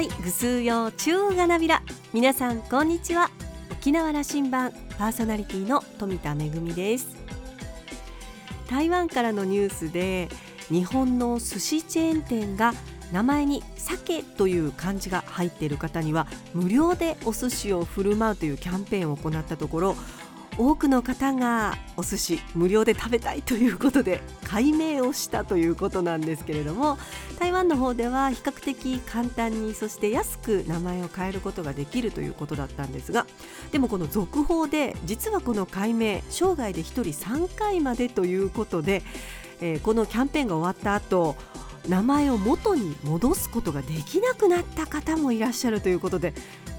いぐすうよう中がなびら。皆さんこんにちは。沖縄羅針盤パーソナリティの富田恵です。台湾からのニュースで日本の寿司チェーン店が名前に鮭という漢字が入っている方には無料でお寿司を振る舞うというキャンペーンを行ったところ多くの方がお寿司無料で食べたいということで改名をしたということなんですけれども台湾の方では比較的簡単にそして安く名前を変えることができるということだったんですがでもこの続報で実はこの改名生涯で1人3回までということで、えー、このキャンペーンが終わった後名前を元に戻すことができなくなった方もいらっしゃるということで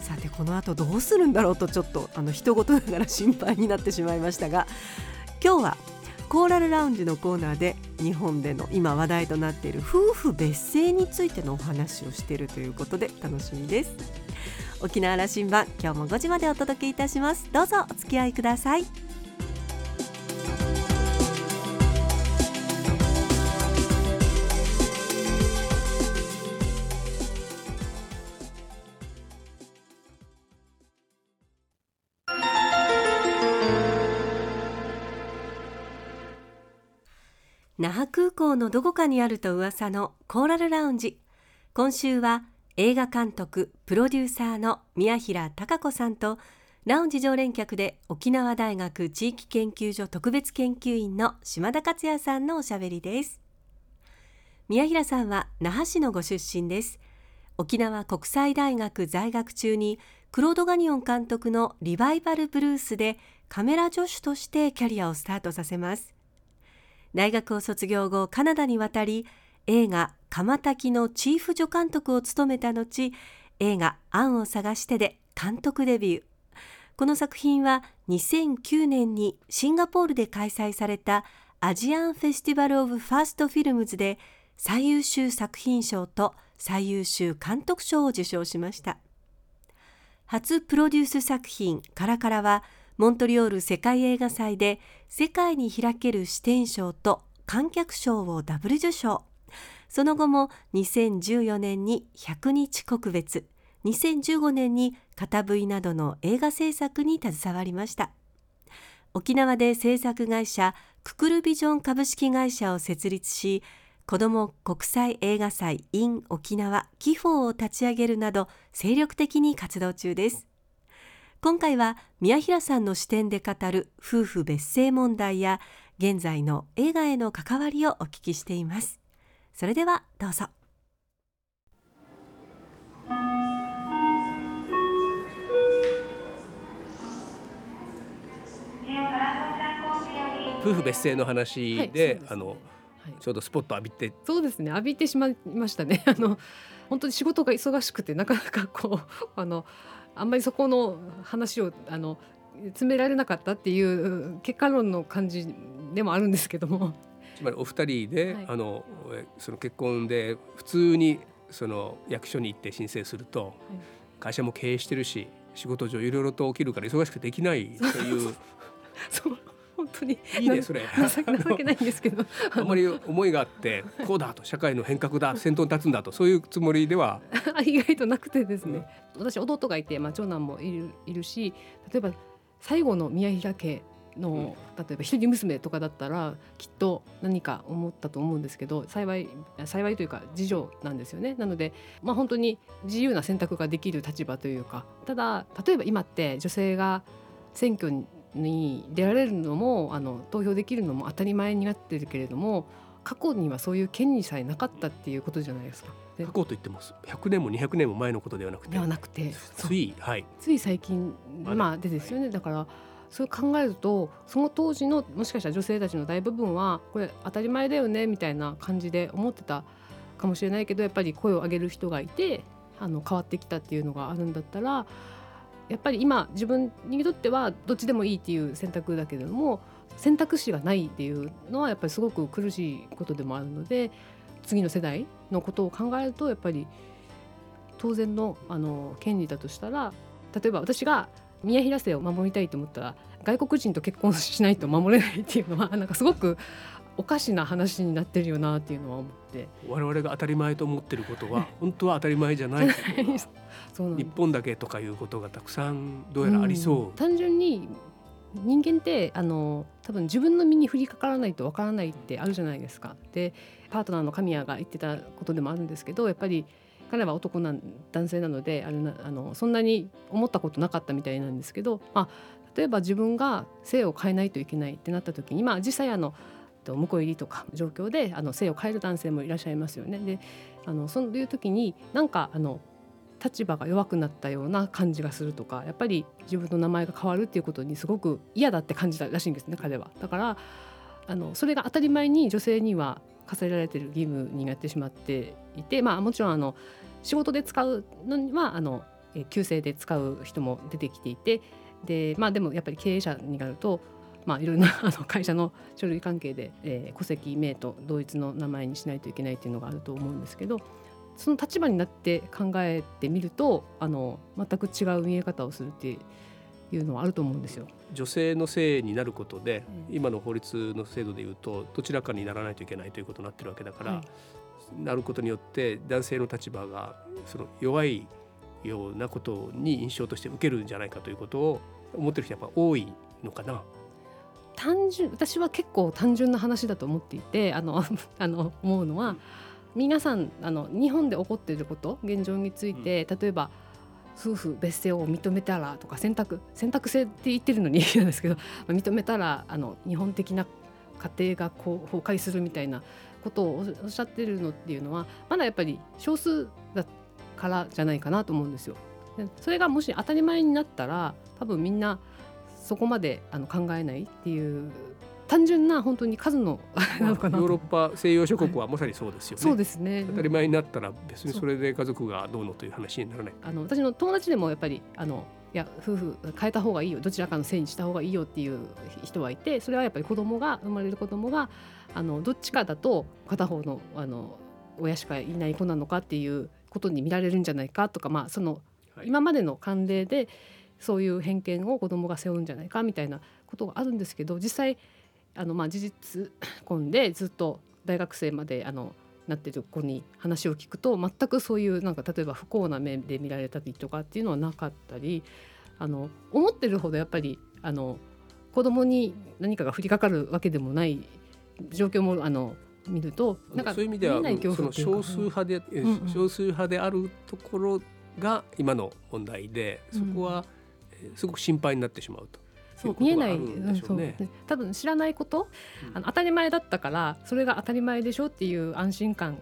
さてこの後どうするんだろうとちょっとあの人事ながら心配になってしまいましたが 今日はコーラルラウンジのコーナーで日本での今話題となっている夫婦別姓についてのお話をしているということで楽しみです。沖縄羅針盤今日も5時までお届けいたします。どうぞお付き合いください。那覇空港のどこかにあると噂のコーラルラウンジ。今週は映画監督プロデューサーの宮平貴子さんとラウンジ常連客で沖縄大学地域研究所特別研究員の島田克也さんのおしゃべりです。宮平さんは那覇市のご出身です。沖縄国際大学在学中にクロード・ガニオン監督のリバイバル・ブルースでカメラ助手としてキャリアをスタートさせます。大学を卒業後カナダに渡り映画「窯焚」のチーフ助監督を務めた後映画「アンを探して」で監督デビュー。この作品は2009年にシンガポールで開催された Asian Festival of First Films で最優秀作品賞と最優秀監督賞を受賞しました。初プロデュース作品「カラカラ」はモントリオール世界映画祭で世界に開ける視点賞と観客賞をダブル受賞。その後も2014年に100日国別。2015年に片 V などの映画制作に携わりました。沖縄で制作会社ククルビジョン株式会社を設立し子ども国際映画祭 in 沖縄キフォーを立ち上げるなど精力的に活動中です。今回は宮平さんの視点で語る夫婦別姓問題や現在の映画への関わりをお聞きしています。それではどうぞ。夫婦別姓の話で、はい、あの、はい、ちょうどスポット浴びて。そうですね。浴びてしまいましたね。あの本当に仕事が忙しくてなかなかこうあのあんまりそこの話をあの詰められなかったっていう結果論の感じでもあるんですけども。つまりお二人で、はい、あのその結婚で普通にその役所に行って申請すると、はい、会社も経営してるし仕事上いろいろと起きるから忙しくできないという。そう本当にいいねそれ。情けないんですけど。あまり思いがあってこうだと社会の変革だ先頭に立つんだとそういうつもりでは。意外となくてですね、うん、私弟がいて、まあ、長男もいるいるし例えば最後の宮平家の、うん、例えば一人娘とかだったらきっと何か思ったと思うんですけど幸い幸いというか次女なんですよね。なのでまあ本当に自由な選択ができる立場というかただ例えば今って女性が選挙にに出られるのもあの投票できるのも当たり前になってるけれども過去にはそういう権利さえなかったっていうことじゃないですか。過去と言っても100年も200年も前のことではなくて。ではなくてつい,、はい、つい最近まあでですよね。だからそう考えるとその当時のもしかしたら女性たちの大部分はこれ当たり前だよねみたいな感じで思ってたかもしれないけどやっぱり声を上げる人がいてあの変わってきたっていうのがあるんだったらやっぱり今自分にとってはどっちでもいいっていう選択だけれども選択肢がないっていうのはやっぱりすごく苦しいことでもあるので次の世代のことを考えるとやっぱり当然のあの権利だとしたら例えば私が宮平姓を守りたいと思ったら外国人と結婚しないと守れないっていうのはなんかすごくおかしな話になってるよなっていうのは思って我々が当たり前と思ってることは 本当は当たり前じゃないそう日本だけとかいうことがたくさんどうやらありそう。うん、単純に人間ってあの多分自分の身に降りかからないとわからないってあるじゃないですか。でパートナーの神谷が言ってたことでもあるんですけどやっぱり彼は男なん男性なのであれなあのそんなに思ったことなかったみたいなんですけど、まあ、例えば自分が性を変えないといけないってなった時に、まあ、実際あの婿入りとか状況であの性を変える男性もいらっしゃいますよね。であのそういう時になんかあの立場が弱くなったような感じがするとかやっぱり自分の名前が変わるっていうことにすごく嫌だって感じたらしいんですね彼は。だからあのそれが当たり前に女性には課せられてる義務になってしまっていて、まあ、もちろんあの仕事で使うのにはあの旧姓で使う人も出てきていてで,、まあ、でもやっぱり経営者になると、まあ、いろんなあの会社の書類関係で、えー、戸籍名と同一の名前にしないといけないっていうのがあると思うんですけどその立場になって考えてみるとあの全く違う見え方をするっていうのはあると思うんですよ。女性の性になることで、うん、今の法律の制度でいうとどちらかにならないといけないということになってるわけだから、はい、なることによって男性の立場がその弱いようなことに印象として受けるんじゃないかということを思ってる人はやっぱ多いのかな。単純私は結構単純な話だと思っていてあの あの思うのは、皆さんあの日本で起こっていること現状について、例えば夫婦別姓を認めたらとか選択選択制って言ってるのに なんですけど認めたらあの日本的な家庭がこう崩壊するみたいなことをおっしゃってるのっていうのはまだやっぱり少数だからじゃないかなと思うんですよ。それがもし当たり前になったら多分みんなそこまであの考えないっていう単純な本当に数のなのかなヨーロッパ西洋諸国はまさにそうですよね、そうですね。当たり前になったら別にそれで家族がどうのという話にならない。あの私の友達でもやっぱりあのいや夫婦変えた方がいいよどちらかのせいにした方がいいよっていう人はいてそれはやっぱり子供が生まれる子供があのどっちかだと片方のあの親しかいない子なのかっていうことに見られるんじゃないかとか、まあ、その今までの慣例でそういう偏見を子どもが背負うんじゃないかみたいなことがあるんですけど実際あのまあ事実婚でずっと大学生まであのなってる子に話を聞くと全くそういうなんか例えば不幸な目で見られたりとかっていうのはなかったりあの思ってるほどやっぱりあの子供に何かが降りかかるわけでもない状況もあの見るとなんかそういう意味ではその少数派で、うんうん、少数派であるところが今の問題でそこはすごく心配になってしまうと。そう見えない、うん、そう。多分知らないこと、うん、あの当たり前だったからそれが当たり前でしょっていう安心感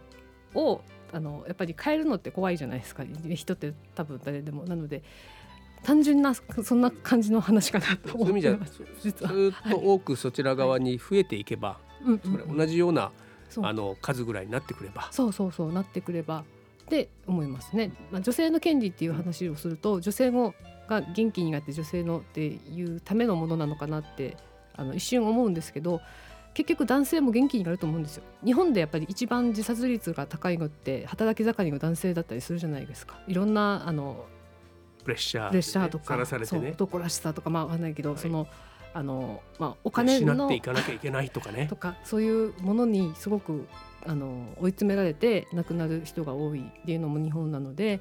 をあのやっぱり変えるのって怖いじゃないですか。人って多分誰でも。なので単純なそんな感じの話かなと思います。ずっと多くそちら側に増えていけば、はい、同じようなあの数ぐらいになってくれば。そうそうそうなってくればって思いますね、まあ、女性の権利っていう話をすると女性もが元気になって女性のっていうためのものなのかなってあの一瞬思うんですけど結局男性も元気になると思うんですよ。日本でやっぱり一番自殺率が高いのって働き盛りの男性だったりするじゃないですか。いろんなあのプレッシャー、プレッシャーとか、ね、男らしさとかまあわかんないけど、はい、そのあのまあお金の失っていかなきゃいけないとかね。とかそういうものにすごくあの追い詰められて亡くなる人が多いっていうのも日本なので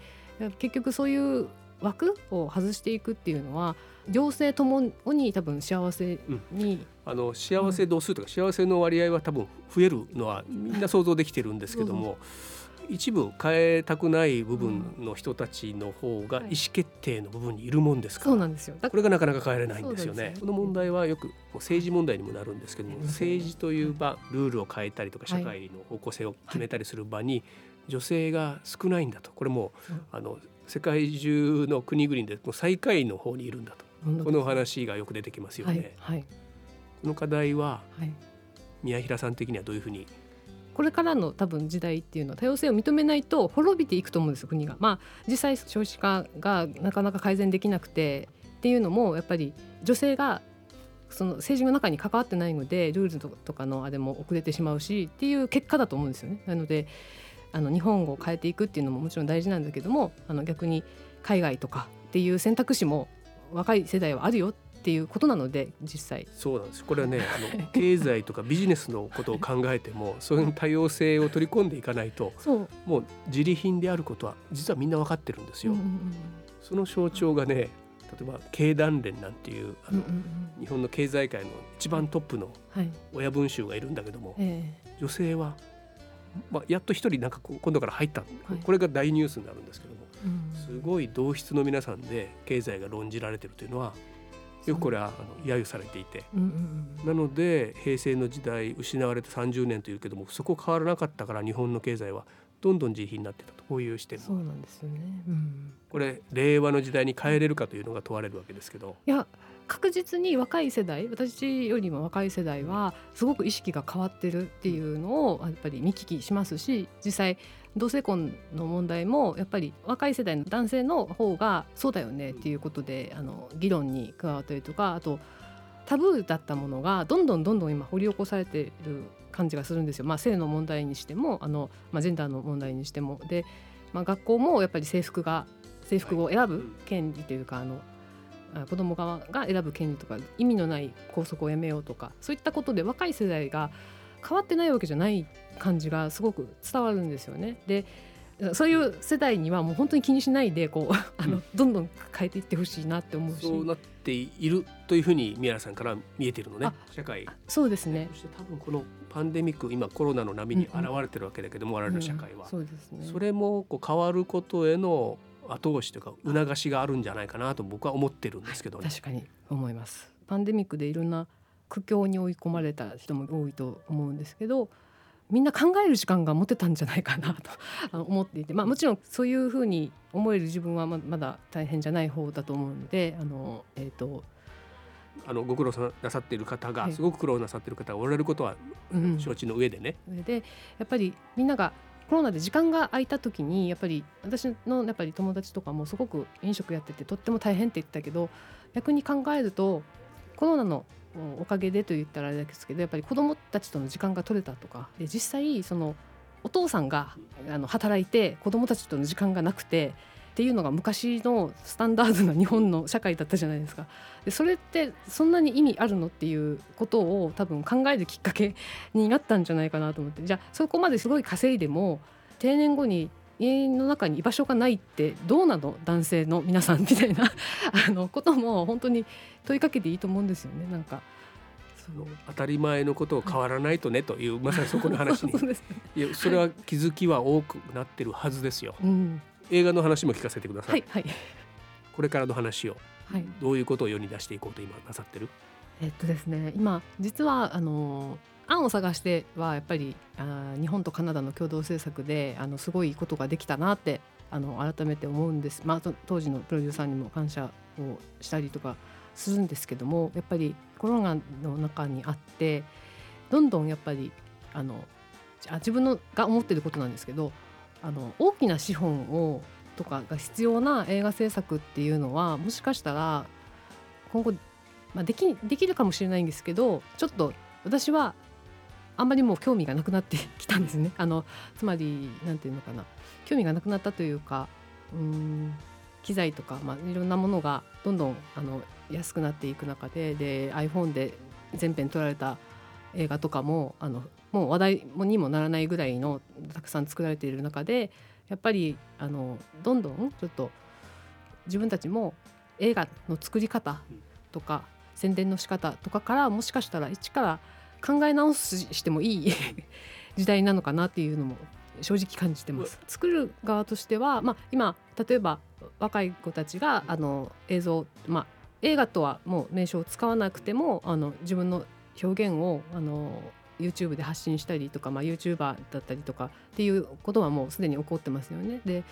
結局そういう枠を外していくっていうのは両性ともに多分幸せに、うん、あの幸せ度数とか幸せの割合は多分増えるのはみんな想像できてるんですけども。一部変えたくない部分の人たちの方が意思決定の部分にいるもんですから、そうなんですよ。これがなかなか変えられないんですよね。この問題はよく政治問題にもなるんですけども政治という場ルールを変えたりとか社会の方向性を決めたりする場に女性が少ないんだと。これもあの世界中の国々でもう最下位の方にいるんだとこの話がよく出てきますよね。はいはい、この課題は、はい、宮平さん的にはどういうふうに？これからの多分時代っていうのは多様性を認めないと滅びていくと思うんです国が。まあ実際少子化がなかなか改善できなくてっていうのもやっぱり女性がその政治の中に関わってないのでルールとかのあれも遅れてしまうしっていう結果だと思うんですよね。なのであの日本語を変えていくっていうのももちろん大事なんだけどもあの逆に海外とかっていう選択肢も若い世代はあるよっていうことなので実際。そうなんです。これはねあの経済とかビジネスのことを考えても そういう多様性を取り込んでいかないともう自利品であることは実はみんな分かってるんですよ。うんうんうん、その象徴がね例えば経団連なんていうあの、うんうんうん、日本の経済界の一番トップの親分衆がいるんだけども、はい、女性は、まあ、やっと一人なんか今度から入った、はい、これが大ニュースになるんですけども、うん、すごい同質の皆さんで経済が論じられてるというのはよくこれはあの揶揄されていて、なので平成の時代失われた30年というけどもそこ変わらなかったから日本の経済はどんどん自費になってたと。こういう視点そうなんですよね、うん、これ令和の時代に変えれるかというのが問われるわけですけど。いや確実に若い世代私よりも若い世代はすごく意識が変わってるっていうのをやっぱり見聞きしますし実際同性婚の問題もやっぱり若い世代の男性の方がそうだよねっていうことであの議論に加わったりとかあとタブーだったものがどんどんどんどん今掘り起こされてる感じがするんですよ。まあ、性の問題にしてもあの、まあ、ジェンダーの問題にしてもで、まあ、学校もやっぱり制服が制服を選ぶ権利というかあの子供側が選ぶ権利とか意味のない校則をやめようとかそういったことで若い世代が変わってないわけじゃない感じがすごく伝わるんですよね。でそういう世代にはもう本当に気にしないでこう あの、どんどん変えていってほしいなって思うし。そうなっているというふうに宮原さんから見えているのね社会。そうですね。そして多分このパンデミック今コロナの波に現れてるわけだけども、うんうん、我々の社会は、うん、そうですね、それもこう変わることへの後押しというか促しがあるんじゃないかなと僕は思ってるんですけど、ね、確かに思います。パンデミックでいろんな苦境に追い込まれた人も多いと思うんですけどみんな考える時間が持てたんじゃないかなと 思っていて、まあ、もちろんそういうふうに思える自分はまだ大変じゃない方だと思うのであの、えーと、あのご苦労なさっている方が、すごく苦労なさっている方がおられることは承知の上でね。うん、でやっぱりみんながコロナで時間が空いた時にやっぱり私のやっぱり友達とかもすごく飲食やっててとっても大変って言ったけど逆に考えるとコロナのおかげでと言ったらあれですけどやっぱり子どもたちとの時間が取れたとかで実際そのお父さんがあの働いて子どもたちとの時間がなくてっていうのが昔のスタンダードな日本の社会だったじゃないですか。でそれってそんなに意味あるのっていうことを多分考えるきっかけになったんじゃないかなと思って。じゃあそこまですごい稼いでも定年後に家の中に居場所がないってどうなの？男性の皆さんみたいな。あのことも本当に問いかけていいと思うんですよね。なんか。当たり前のことを変わらないとねという、まさにそこの話に。ね、いやそれは気づきは多くなってるはずですよ、うん、映画の話も聞かせてください、はいはい、これからの話を、はい、どういうことを世に出していこうと今なさってる？えっとですね今実はあの案を探してはやっぱりあ日本とカナダの共同制作であのすごいことができたなってあの改めて思うんです、まあ、当時のプロデューサーにも感謝をしたりとかするんですけどもやっぱりコロナの中にあってどんどんやっぱりあのあ自分のが思ってることなんですけどあの大きな資本をとかが必要な映画制作っていうのはもしかしたら今後、まあ、できできるかもしれないんですけどちょっと私はあんまりもう興味がなくなってきたんですね。あのつまりなんていうのかな興味がなくなったというかうん機材とか、まあ、いろんなものがどんどんあの安くなっていく中でで iPhone で全編撮られた映画とかもあのもう話題にもならないぐらいのたくさん作られている中でやっぱりあのどんどんちょっと自分たちも映画の作り方とか宣伝の仕方とかからもしかしたら一から考え直すしてもいい 時代なのかなっていうのも正直感じてます。作る側としては、まあ、今例えば若い子たちがあの映像、まあ、映画とはもう名称を使わなくてもあの自分の表現をあの YouTube で発信したりとか、まあ、YouTuber だったりとかっていうことはもうすでに起こってますよね。で、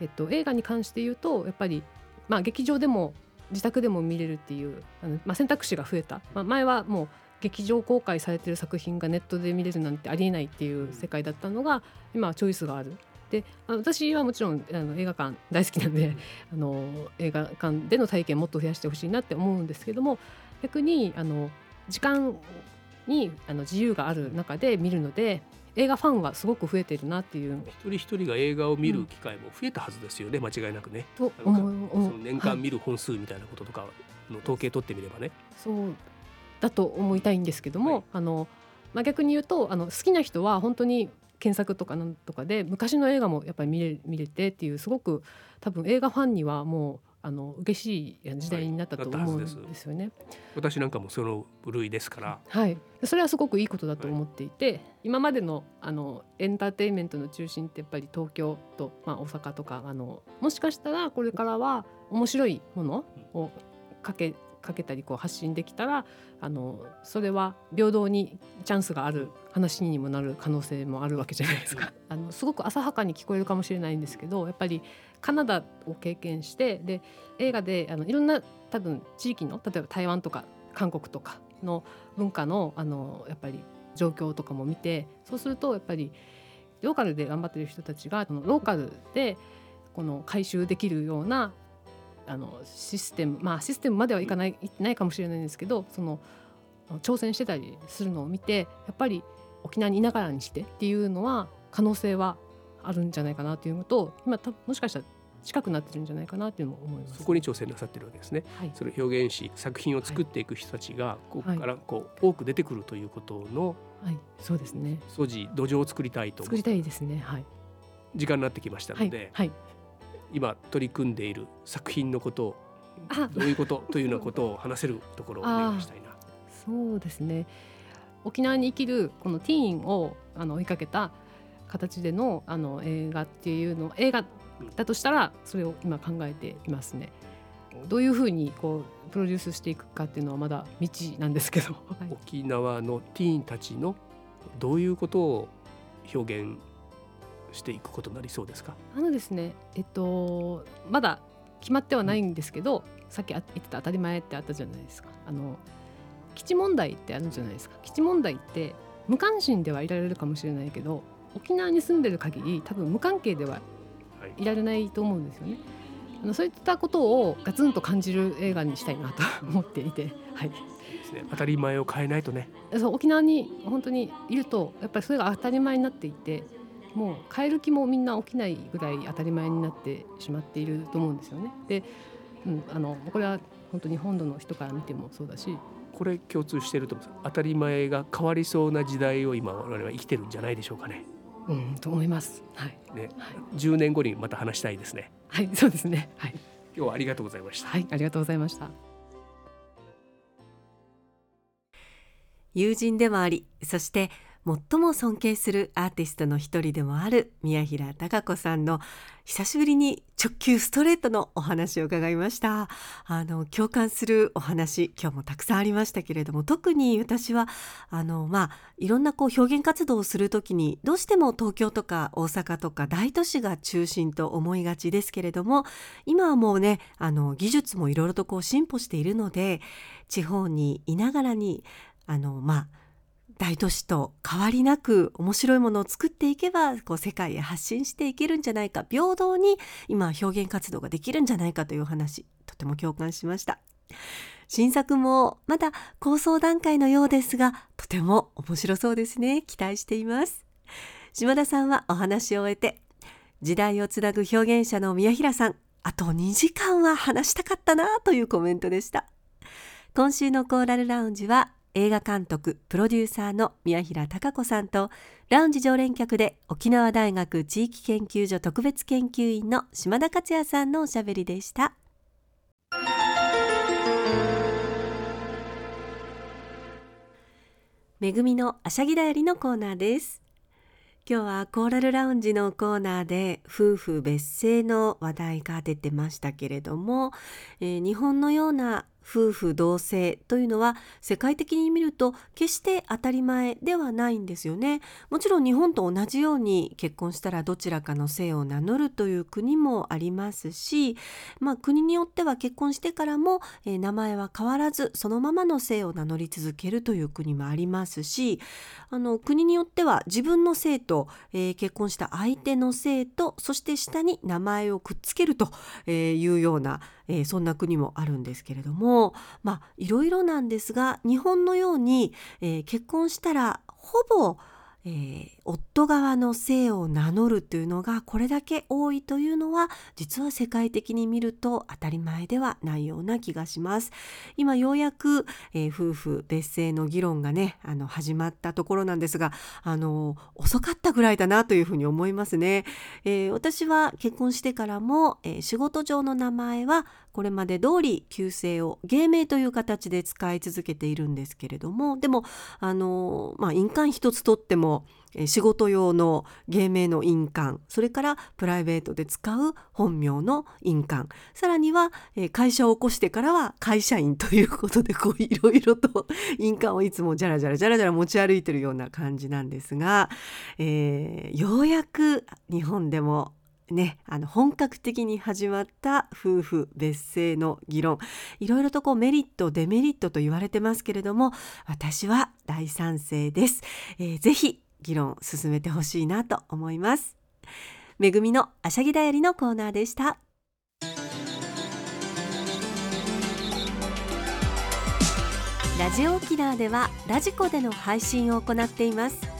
えっと、映画に関して言うとやっぱり、まあ、劇場でも自宅でも見れるっていうあの、まあ、選択肢が増えた、まあ、前はもう劇場公開されてる作品がネットで見れるなんてありえないっていう世界だったのが今はチョイスがある。で私はもちろんあの映画館大好きなんであの映画館での体験もっと増やしてほしいなって思うんですけども逆にあの時間にあの自由がある中で見るので映画ファンはすごく増えてるなっていう。一人一人が映画を見る機会も増えたはずですよね、うん、間違いなくね。と思う年間見る本数みたいなこととかの統計取ってみればね。そうだと思いたいんですけども、はい、あのまあ、逆に言うとあの好きな人は本当に検索とかなんとかで昔の映画もやっぱり見れ見れてっていうすごく多分映画ファンにはもうあの嬉しい時代になったと思うんですよね、はい、私なんかもその部類ですから、はい、それはすごくいいことだと思っていて、はい、今までのあのエンターテインメントの中心ってやっぱり東京と、まあ、大阪とかあのもしかしたらこれからは面白いものをかけかけたりこう発信できたらあのそれは平等にチャンスがある話にもなる可能性もあるわけじゃないですか。あのすごく浅はかに聞こえるかもしれないんですけどやっぱりカナダを経験してで映画であのいろんな多分地域の例えば台湾とか韓国とかの文化のあのやっぱり状況とかも見てそうするとやっぱりローカルで頑張ってる人たちがローカルでこの回収できるようなあのシステムまあシステムまではいかないいってないかもしれないんですけどその挑戦してたりするのを見てやっぱり沖縄にいながらにしてっていうのは可能性はあるんじゃないかなというのと今たもしかしたら近くなってるんじゃないかなというのも思います。そこに挑戦なさってるわけですね、はい、それを表現し作品を作っていく人たちがここからこう多く出てくるということの、はい、そうですね。素地土壌を作りたいと作りたいですね。はい。時間になってきましたので、はい、はい今取り組んでいる作品のことをどういうことというようなことを話せるところをお願いしたいな。そうですね。沖縄に生きるこのティーンをあの追いかけた形でのあの映画っていうの映画だとしたらそれを今考えていますね。どういうふうにこうプロデュースしていくかっていうのはまだ未知なんですけど、はい、沖縄のティーンたちのどういうことを表現していくことになりそうですか？あのですねえっとまだ決まってはないんですけど、うん、さっき言ってた当たり前ってあったじゃないですか。あの基地問題ってあるじゃないですか。基地問題って無関心ではいられるかもしれないけど沖縄に住んでる限り多分無関係ではいられないと思うんですよね。あのそういったことをガツンと感じる映画にしたいなと思っていて、はい。ですね、当たり前を変えないとね。そう沖縄に本当にいるとやっぱりそれが当たり前になっていてもう変える気もみんな起きないぐらい当たり前になってしまっていると思うんですよね。で、うん、あのこれは本当に本土の人から見てもそうだしこれ共通していると思います当たり前が変わりそうな時代を今我々は生きてるんじゃないでしょうかね。うん、と思います。はい。ね、はい、10年後にまた話したいですね。はい、そうですね。はい。今日はありがとうございました。はい、ありがとうございました。友人でもあり、そして最も尊敬するアーティストの一人でもある宮平貴子さんの久しぶりに直球ストレートのお話を伺いました。あの共感するお話今日もたくさんありましたけれども特に私はあのまあいろんなこう表現活動をする時にどうしても東京とか大阪とか大都市が中心と思いがちですけれども今はもうねあの技術もいろいろとこう進歩しているので地方にいながらにあのまあ大都市と変わりなく面白いものを作っていけばこう世界へ発信していけるんじゃないか平等に今表現活動ができるんじゃないかという話とても共感しました。新作もまだ構想段階のようですがとても面白そうですね。期待しています。島田さんはお話を終えて時代をつなぐ表現者の宮平さんあと2時間は話したかったなというコメントでした。今週のコーラルラウンジは映画監督プロデューサーの宮平貴子さんとラウンジ常連客で沖縄大学地域研究所特別研究員の島田克也さんのおしゃべりでした。めぐみのあしゃぎだよりのコーナーです。今日はコーラルラウンジのコーナーで夫婦別姓の話題が出てましたけれども、えー、日本のような夫婦同姓というのは世界的に見ると決して当たり前ではないんですよね。もちろん日本と同じように結婚したらどちらかの姓を名乗るという国もありますし、まあ、国によっては結婚してからも、えー、名前は変わらずそのままの姓を名乗り続けるという国もありますしあの国によっては自分の姓と、えー、結婚した相手の姓とそして下に名前をくっつけるというような、えー、そんな国もあるんですけれどもまあいろいろなんですが日本のように、えー、結婚したらほぼえー、夫側の姓を名乗るというのがこれだけ多いというのは実は世界的に見ると当たり前ではないような気がします。今ようやく、えー、夫婦別姓の議論がねあの始まったところなんですがあの遅かったぐらいだなというふうに思いますね、えー、私は結婚してからも、え仕事上の名前はこれまで通り旧姓を芸名という形で使い続けているんですけれどもでもあのまあ印鑑一つとっても仕事用の芸名の印鑑それからプライベートで使う本名の印鑑さらには会社を起こしてからは会社員ということでこういろいろと印鑑をいつもじゃらじゃらじゃらじゃら持ち歩いてるような感じなんですが、えー、ようやく日本でもね、あの本格的に始まった夫婦別姓の議論。いろいろとこうメリットデメリットと言われてますけれども私は大賛成です、えー、ぜひ議論進めてほしいなと思います。めぐみのあしゃぎだよりのコーナーでした。ラジオ沖縄ではラジコでの配信を行っています。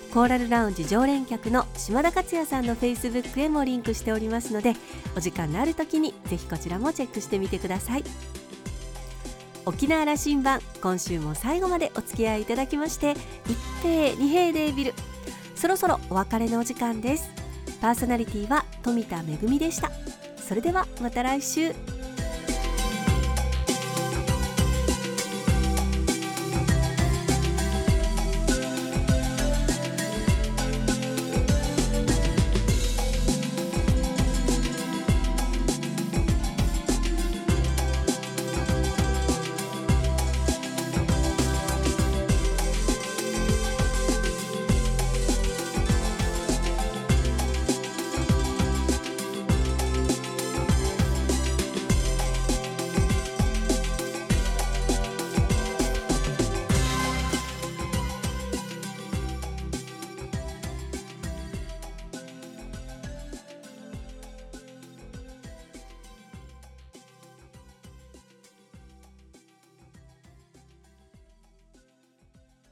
コーラルラウンジ常連客の島田克也さんのフェイスブックへもリンクしておりますのでお時間のある時にぜひこちらもチェックしてみてください。沖縄羅針盤今週も最後までお付き合いいただきまして一平二平デービル。そろそろお別れのお時間です。パーソナリティは富田恵でした。それではまた来週。